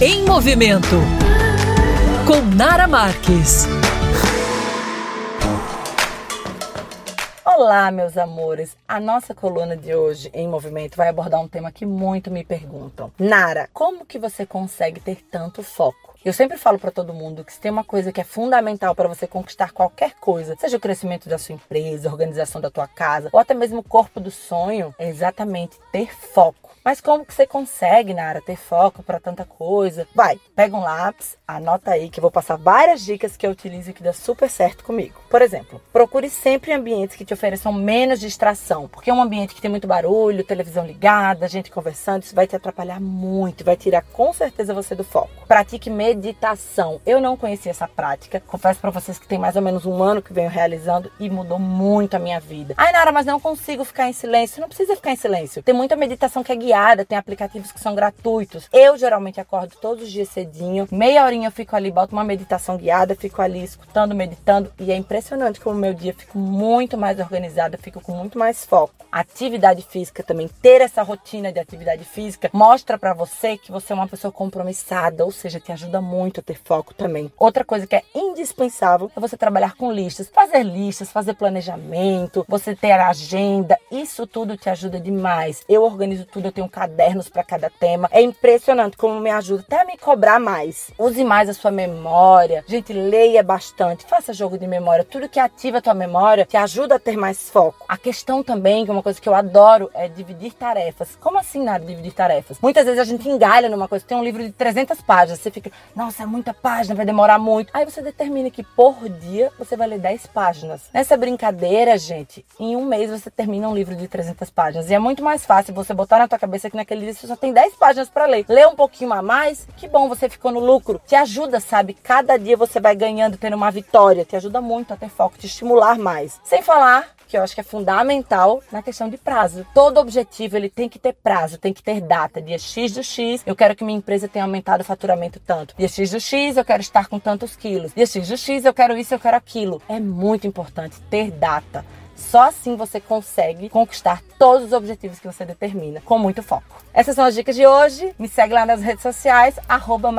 Em Movimento, com Nara Marques. Olá, meus amores! A nossa coluna de hoje em movimento vai abordar um tema que muito me perguntam. Nara, como que você consegue ter tanto foco? Eu sempre falo para todo mundo que se tem uma coisa que é fundamental para você conquistar qualquer coisa, seja o crescimento da sua empresa, organização da tua casa, ou até mesmo o corpo do sonho, é exatamente ter foco. Mas como que você consegue, Nara, ter foco para tanta coisa? Vai, pega um lápis, anota aí que eu vou passar várias dicas que eu utilizo e que dá super certo comigo. Por exemplo, procure sempre ambientes que te ofereçam menos distração, porque um ambiente que tem muito barulho, televisão ligada, gente conversando, isso vai te atrapalhar muito, vai tirar com certeza você do foco. Pratique meditação. Eu não conhecia essa prática, confesso para vocês que tem mais ou menos um ano que venho realizando e mudou muito a minha vida. Ai, Nara, mas não consigo ficar em silêncio. Não precisa ficar em silêncio. Tem muita meditação que é guiada tem aplicativos que são gratuitos. Eu geralmente acordo todos os dias cedinho, meia horinha eu fico ali, boto uma meditação guiada, fico ali escutando, meditando e é impressionante como o meu dia fica muito mais organizado, fico com muito mais foco. Atividade física também, ter essa rotina de atividade física mostra para você que você é uma pessoa compromissada, ou seja, te ajuda muito a ter foco também. Outra coisa que é indispensável é você trabalhar com listas, fazer listas, fazer planejamento, você ter agenda, isso tudo te ajuda demais. Eu organizo tudo, eu tenho cadernos para cada tema. É impressionante como me ajuda até a me cobrar mais. Use mais a sua memória. Gente, leia bastante, faça jogo de memória. Tudo que ativa a tua memória te ajuda a ter mais foco. A questão também, que é uma coisa que eu adoro, é dividir tarefas. Como assim, nada dividir tarefas? Muitas vezes a gente engalha numa coisa. Tem um livro de 300 páginas, você fica, nossa, é muita página, vai demorar muito. Aí você determina que por dia você vai ler 10 páginas. Nessa brincadeira, gente, em um mês você termina um livro de 300 páginas. E é muito mais fácil você botar na tua cabeça que naquele livro você só tem 10 páginas para ler. Lê um pouquinho a mais, que bom, você ficou no lucro. Te ajuda, sabe? Cada dia você vai ganhando, tendo uma vitória. Te ajuda muito a ter foco, te estimular mais. Sem falar que eu acho que é fundamental na questão de prazo. Todo objetivo ele tem que ter prazo, tem que ter data. Dia X do X, eu quero que minha empresa tenha aumentado o faturamento tanto. Dia X do X, eu quero estar com tantos quilos. Dia X do X, eu quero isso, eu quero aquilo. É muito importante ter data. Só assim você consegue conquistar todos os objetivos que você determina, com muito foco. Essas são as dicas de hoje. Me segue lá nas redes sociais, arroba